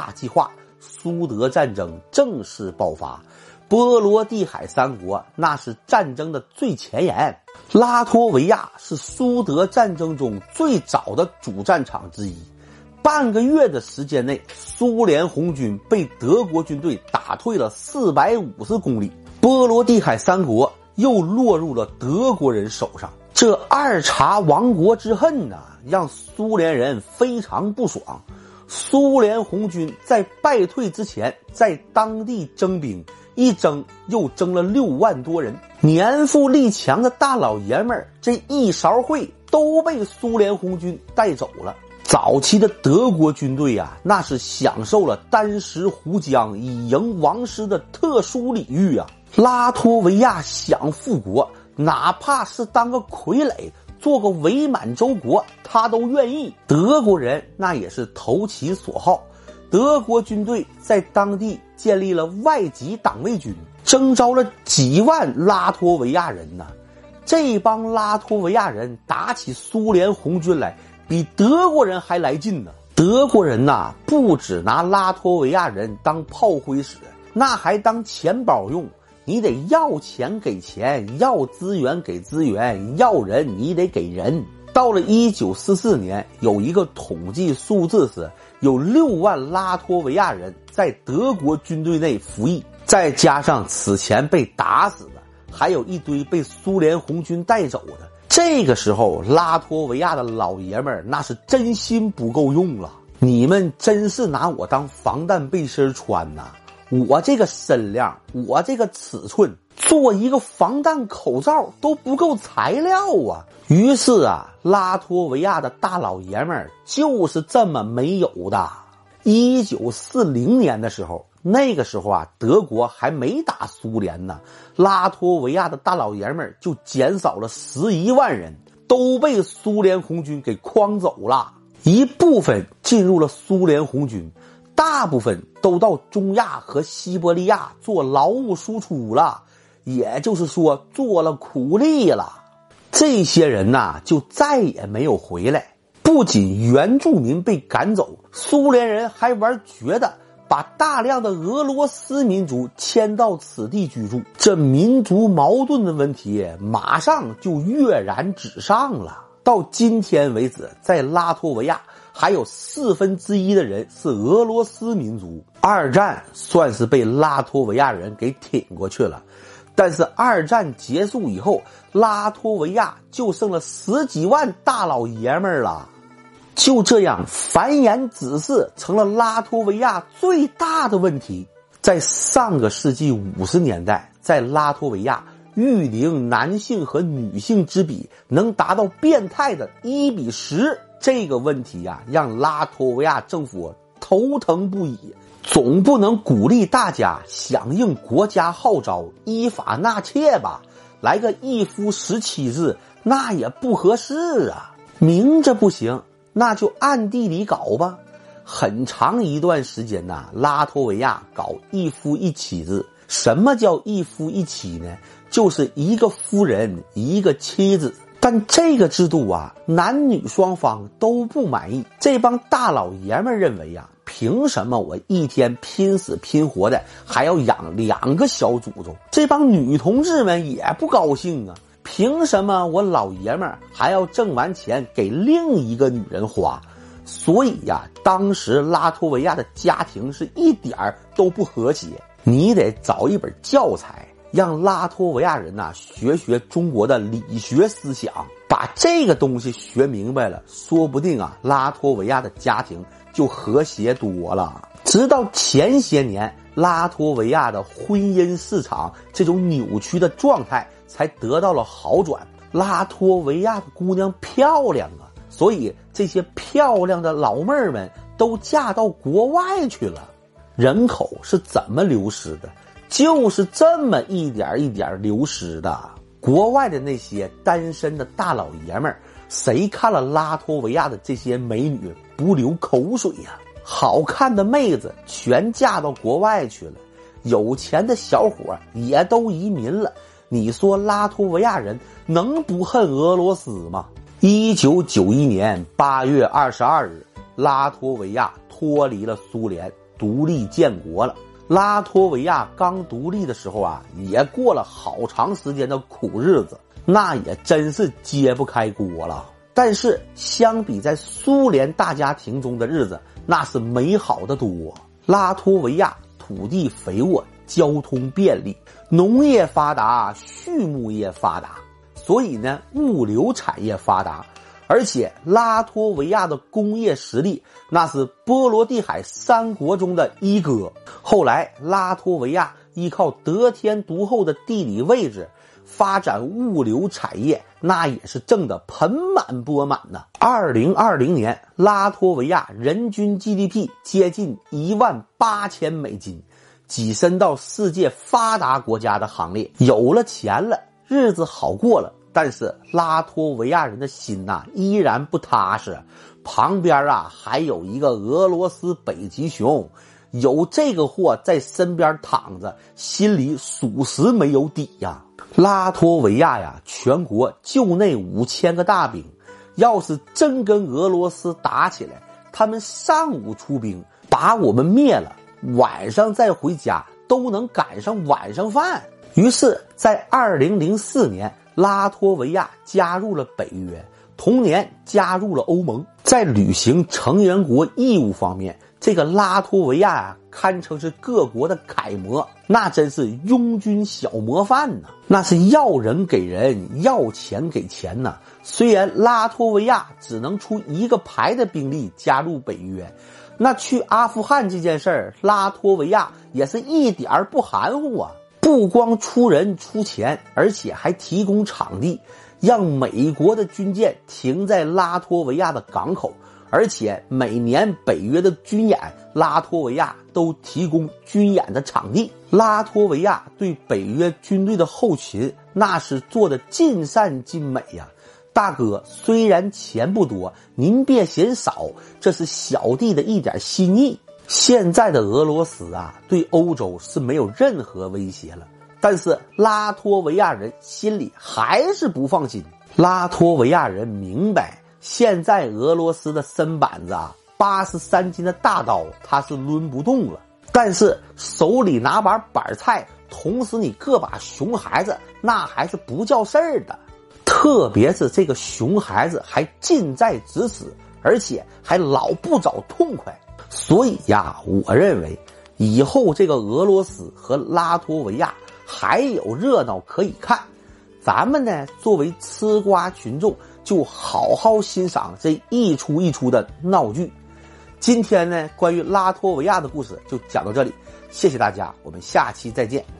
大计划，苏德战争正式爆发。波罗的海三国那是战争的最前沿，拉脱维亚是苏德战争中最早的主战场之一。半个月的时间内，苏联红军被德国军队打退了四百五十公里，波罗的海三国又落入了德国人手上。这二茬亡国之恨呐，让苏联人非常不爽。苏联红军在败退之前，在当地征兵。一征又征了六万多人，年富力强的大老爷们儿，这一勺烩都被苏联红军带走了。早期的德国军队呀，那是享受了单食湖江以迎王师的特殊礼遇啊。拉脱维亚想复国，哪怕是当个傀儡，做个伪满洲国，他都愿意。德国人那也是投其所好。德国军队在当地建立了外籍党卫军，征召了几万拉脱维亚人呐。这帮拉脱维亚人打起苏联红军来，比德国人还来劲呢。德国人呐，不只拿拉脱维亚人当炮灰使，那还当钱包用。你得要钱给钱，要资源给资源，要人你得给人。到了一九四四年，有一个统计数字是。有六万拉脱维亚人在德国军队内服役，再加上此前被打死的，还有一堆被苏联红军带走的。这个时候，拉脱维亚的老爷们儿那是真心不够用了。你们真是拿我当防弹背心穿呐！我这个身量，我这个尺寸，做一个防弹口罩都不够材料啊！于是啊，拉脱维亚的大老爷们儿就是这么没有的。一九四零年的时候，那个时候啊，德国还没打苏联呢，拉脱维亚的大老爷们儿就减少了十一万人，都被苏联红军给诓走了。一部分进入了苏联红军，大部分都到中亚和西伯利亚做劳务输出了，也就是说做了苦力了。这些人呐，就再也没有回来。不仅原住民被赶走，苏联人还玩绝的，把大量的俄罗斯民族迁到此地居住。这民族矛盾的问题马上就跃然纸上了。到今天为止，在拉脱维亚还有四分之一的人是俄罗斯民族。二战算是被拉脱维亚人给挺过去了。但是二战结束以后，拉脱维亚就剩了十几万大老爷们儿了。就这样，繁衍子嗣成了拉脱维亚最大的问题。在上个世纪五十年代，在拉脱维亚，育龄男性和女性之比能达到变态的一比十，这个问题呀，让拉脱维亚政府头疼不已。总不能鼓励大家响应国家号召依法纳妾吧？来个一夫十妻制，那也不合适啊！明着不行，那就暗地里搞吧。很长一段时间呐，拉脱维亚搞一夫一妻制。什么叫一夫一妻呢？就是一个夫人一个妻子。但这个制度啊，男女双方都不满意。这帮大老爷们认为呀。凭什么我一天拼死拼活的还要养两个小祖宗？这帮女同志们也不高兴啊！凭什么我老爷们还要挣完钱给另一个女人花？所以呀，当时拉脱维亚的家庭是一点儿都不和谐。你得找一本教材，让拉脱维亚人呐学学中国的理学思想，把这个东西学明白了，说不定啊，拉脱维亚的家庭。就和谐多了。直到前些年，拉脱维亚的婚姻市场这种扭曲的状态才得到了好转。拉脱维亚的姑娘漂亮啊，所以这些漂亮的老妹儿们都嫁到国外去了。人口是怎么流失的？就是这么一点一点流失的。国外的那些单身的大老爷们儿，谁看了拉脱维亚的这些美女？不流口水呀！好看的妹子全嫁到国外去了，有钱的小伙也都移民了。你说拉脱维亚人能不恨俄罗斯吗？一九九一年八月二十二日，拉脱维亚脱离了苏联，独立建国了。拉脱维亚刚独立的时候啊，也过了好长时间的苦日子，那也真是揭不开锅了。但是相比在苏联大家庭中的日子，那是美好的多。拉脱维亚土地肥沃，交通便利，农业发达，畜牧业发达，所以呢，物流产业发达。而且拉脱维亚的工业实力那是波罗的海三国中的一哥。后来拉脱维亚依靠得天独厚的地理位置，发展物流产业，那也是挣得盆满钵满呐。二零二零年，拉脱维亚人均 GDP 接近一万八千美金，跻身到世界发达国家的行列。有了钱了，日子好过了。但是拉脱维亚人的心呐依然不踏实，旁边啊还有一个俄罗斯北极熊，有这个货在身边躺着，心里属实没有底呀。拉脱维亚呀，全国就那五千个大兵，要是真跟俄罗斯打起来，他们上午出兵把我们灭了，晚上再回家都能赶上晚上饭。于是，在二零零四年。拉脱维亚加入了北约，同年加入了欧盟。在履行成员国义务方面，这个拉脱维亚啊，堪称是各国的楷模，那真是拥军小模范呢。那是要人给人，要钱给钱呢。虽然拉脱维亚只能出一个排的兵力加入北约，那去阿富汗这件事儿，拉脱维亚也是一点儿不含糊啊。不光出人出钱，而且还提供场地，让美国的军舰停在拉脱维亚的港口，而且每年北约的军演，拉脱维亚都提供军演的场地。拉脱维亚对北约军队的后勤那是做的尽善尽美呀，大哥，虽然钱不多，您别嫌少，这是小弟的一点心意。现在的俄罗斯啊，对欧洲是没有任何威胁了。但是拉脱维亚人心里还是不放心。拉脱维亚人明白，现在俄罗斯的身板子啊，八十三斤的大刀他是抡不动了。但是手里拿把板菜，捅死你个把熊孩子，那还是不叫事儿的。特别是这个熊孩子还近在咫尺，而且还老不找痛快。所以呀，我认为以后这个俄罗斯和拉脱维亚还有热闹可以看。咱们呢，作为吃瓜群众，就好好欣赏这一出一出的闹剧。今天呢，关于拉脱维亚的故事就讲到这里，谢谢大家，我们下期再见。